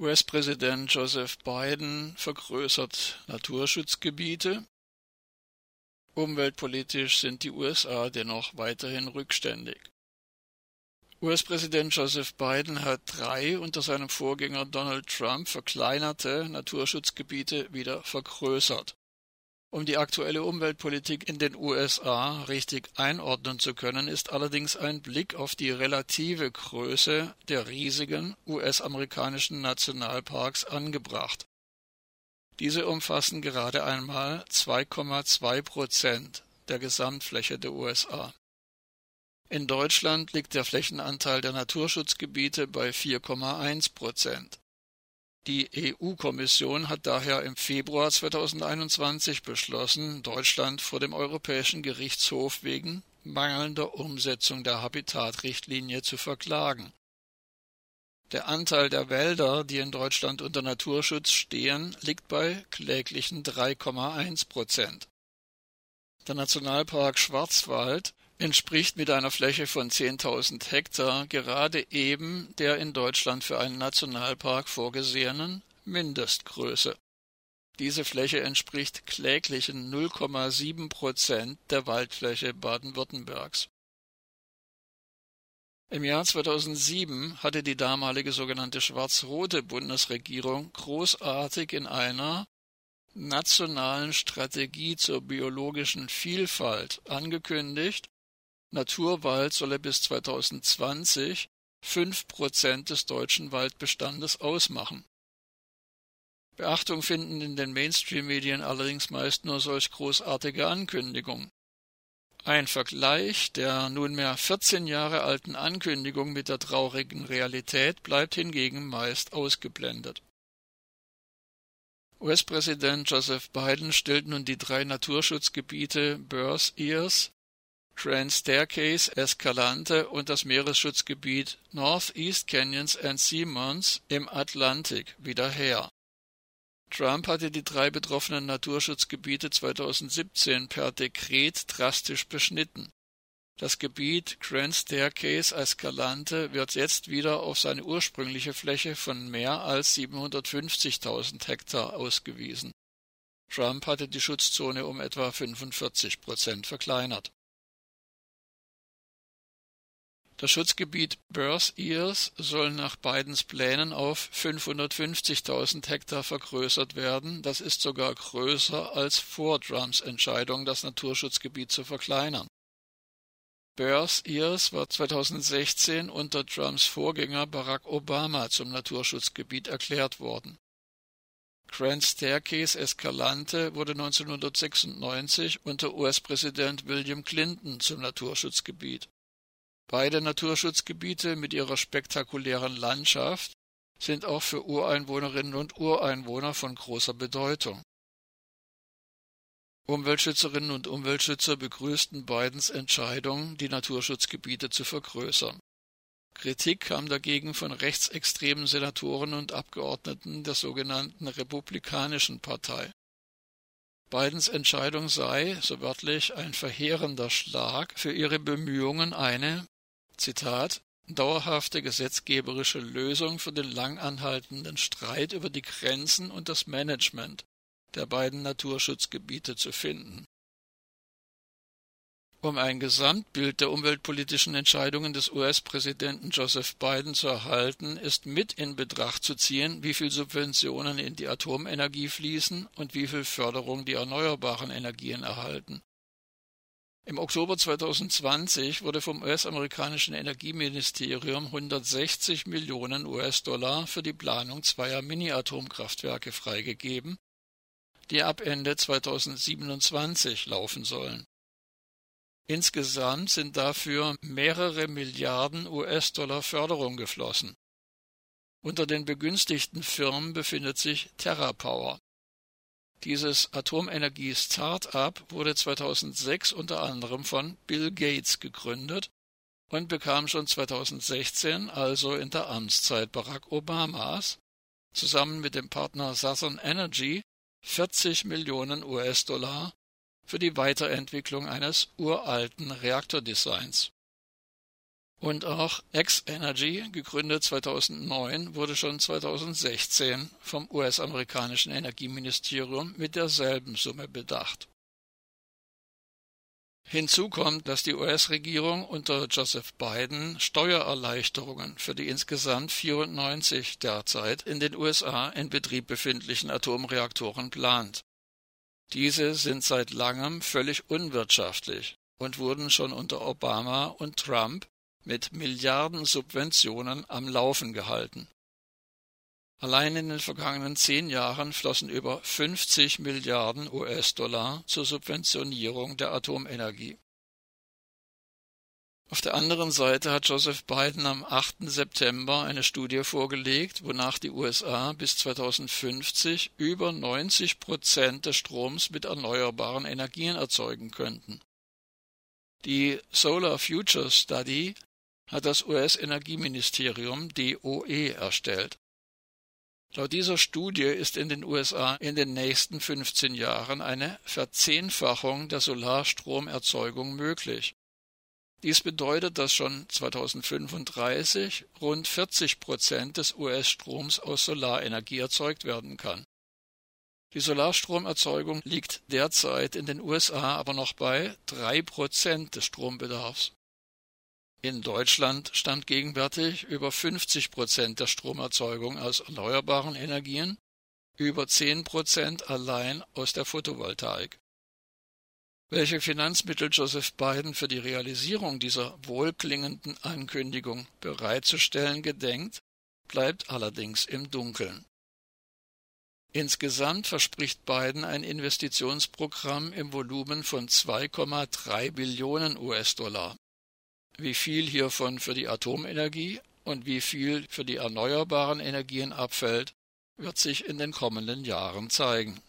US-Präsident Joseph Biden vergrößert Naturschutzgebiete. Umweltpolitisch sind die USA dennoch weiterhin rückständig. US-Präsident Joseph Biden hat drei unter seinem Vorgänger Donald Trump verkleinerte Naturschutzgebiete wieder vergrößert. Um die aktuelle Umweltpolitik in den USA richtig einordnen zu können, ist allerdings ein Blick auf die relative Größe der riesigen US-amerikanischen Nationalparks angebracht. Diese umfassen gerade einmal 2,2 Prozent der Gesamtfläche der USA. In Deutschland liegt der Flächenanteil der Naturschutzgebiete bei 4,1 Prozent. Die EU-Kommission hat daher im Februar 2021 beschlossen, Deutschland vor dem Europäischen Gerichtshof wegen mangelnder Umsetzung der Habitatrichtlinie zu verklagen. Der Anteil der Wälder, die in Deutschland unter Naturschutz stehen, liegt bei kläglichen 3,1 Prozent. Der Nationalpark Schwarzwald entspricht mit einer Fläche von 10.000 Hektar gerade eben der in Deutschland für einen Nationalpark vorgesehenen Mindestgröße. Diese Fläche entspricht kläglichen 0,7 Prozent der Waldfläche Baden-Württembergs. Im Jahr 2007 hatte die damalige sogenannte schwarz-rote Bundesregierung großartig in einer nationalen Strategie zur biologischen Vielfalt angekündigt, Naturwald solle bis 2020 fünf Prozent des deutschen Waldbestandes ausmachen. Beachtung finden in den Mainstream-Medien allerdings meist nur solch großartige Ankündigungen. Ein Vergleich der nunmehr 14 Jahre alten Ankündigung mit der traurigen Realität bleibt hingegen meist ausgeblendet. US-Präsident Joseph Biden stellt nun die drei Naturschutzgebiete Burrs Ears, Grand Staircase, Escalante und das Meeresschutzgebiet Northeast Canyons and Seamounts im Atlantik wieder her. Trump hatte die drei betroffenen Naturschutzgebiete 2017 per Dekret drastisch beschnitten. Das Gebiet Grand Staircase Escalante wird jetzt wieder auf seine ursprüngliche Fläche von mehr als 750.000 Hektar ausgewiesen. Trump hatte die Schutzzone um etwa 45 Prozent verkleinert. Das Schutzgebiet Burrs Ears soll nach Bidens Plänen auf 550.000 Hektar vergrößert werden. Das ist sogar größer als vor Trumps Entscheidung, das Naturschutzgebiet zu verkleinern. Burrs Ears war 2016 unter Trumps Vorgänger Barack Obama zum Naturschutzgebiet erklärt worden. Grand Staircase Escalante wurde 1996 unter US-Präsident William Clinton zum Naturschutzgebiet. Beide Naturschutzgebiete mit ihrer spektakulären Landschaft sind auch für Ureinwohnerinnen und Ureinwohner von großer Bedeutung. Umweltschützerinnen und Umweltschützer begrüßten Bidens Entscheidung, die Naturschutzgebiete zu vergrößern. Kritik kam dagegen von rechtsextremen Senatoren und Abgeordneten der sogenannten Republikanischen Partei. Bidens Entscheidung sei, so wörtlich, ein verheerender Schlag für ihre Bemühungen, eine Zitat dauerhafte gesetzgeberische Lösung für den lang anhaltenden Streit über die Grenzen und das Management der beiden Naturschutzgebiete zu finden. Um ein Gesamtbild der umweltpolitischen Entscheidungen des US-Präsidenten Joseph Biden zu erhalten, ist mit in Betracht zu ziehen, wie viel Subventionen in die Atomenergie fließen und wie viel Förderung die erneuerbaren Energien erhalten. Im Oktober 2020 wurde vom US-amerikanischen Energieministerium 160 Millionen US-Dollar für die Planung zweier Mini-Atomkraftwerke freigegeben, die ab Ende 2027 laufen sollen. Insgesamt sind dafür mehrere Milliarden US-Dollar Förderung geflossen. Unter den begünstigten Firmen befindet sich TerraPower. Dieses Atomenergie-Start-up wurde 2006 unter anderem von Bill Gates gegründet und bekam schon 2016, also in der Amtszeit Barack Obamas, zusammen mit dem Partner Southern Energy 40 Millionen US-Dollar für die Weiterentwicklung eines uralten Reaktordesigns. Und auch X-Energy, gegründet 2009, wurde schon 2016 vom US-amerikanischen Energieministerium mit derselben Summe bedacht. Hinzu kommt, dass die US-Regierung unter Joseph Biden Steuererleichterungen für die insgesamt 94 derzeit in den USA in Betrieb befindlichen Atomreaktoren plant. Diese sind seit langem völlig unwirtschaftlich und wurden schon unter Obama und Trump mit Milliarden Subventionen am Laufen gehalten. Allein in den vergangenen zehn Jahren flossen über 50 Milliarden US-Dollar zur Subventionierung der Atomenergie. Auf der anderen Seite hat Joseph Biden am 8. September eine Studie vorgelegt, wonach die USA bis 2050 über 90 Prozent des Stroms mit erneuerbaren Energien erzeugen könnten. Die Solar Future Study hat das US-Energieministerium DOE erstellt. Laut dieser Studie ist in den USA in den nächsten 15 Jahren eine Verzehnfachung der Solarstromerzeugung möglich. Dies bedeutet, dass schon 2035 rund 40 Prozent des US-Stroms aus Solarenergie erzeugt werden kann. Die Solarstromerzeugung liegt derzeit in den USA aber noch bei drei Prozent des Strombedarfs. In Deutschland stammt gegenwärtig über 50 Prozent der Stromerzeugung aus erneuerbaren Energien, über 10 Prozent allein aus der Photovoltaik. Welche Finanzmittel Joseph Biden für die Realisierung dieser wohlklingenden Ankündigung bereitzustellen gedenkt, bleibt allerdings im Dunkeln. Insgesamt verspricht Biden ein Investitionsprogramm im Volumen von 2,3 Billionen US-Dollar wie viel hiervon für die Atomenergie und wie viel für die erneuerbaren Energien abfällt, wird sich in den kommenden Jahren zeigen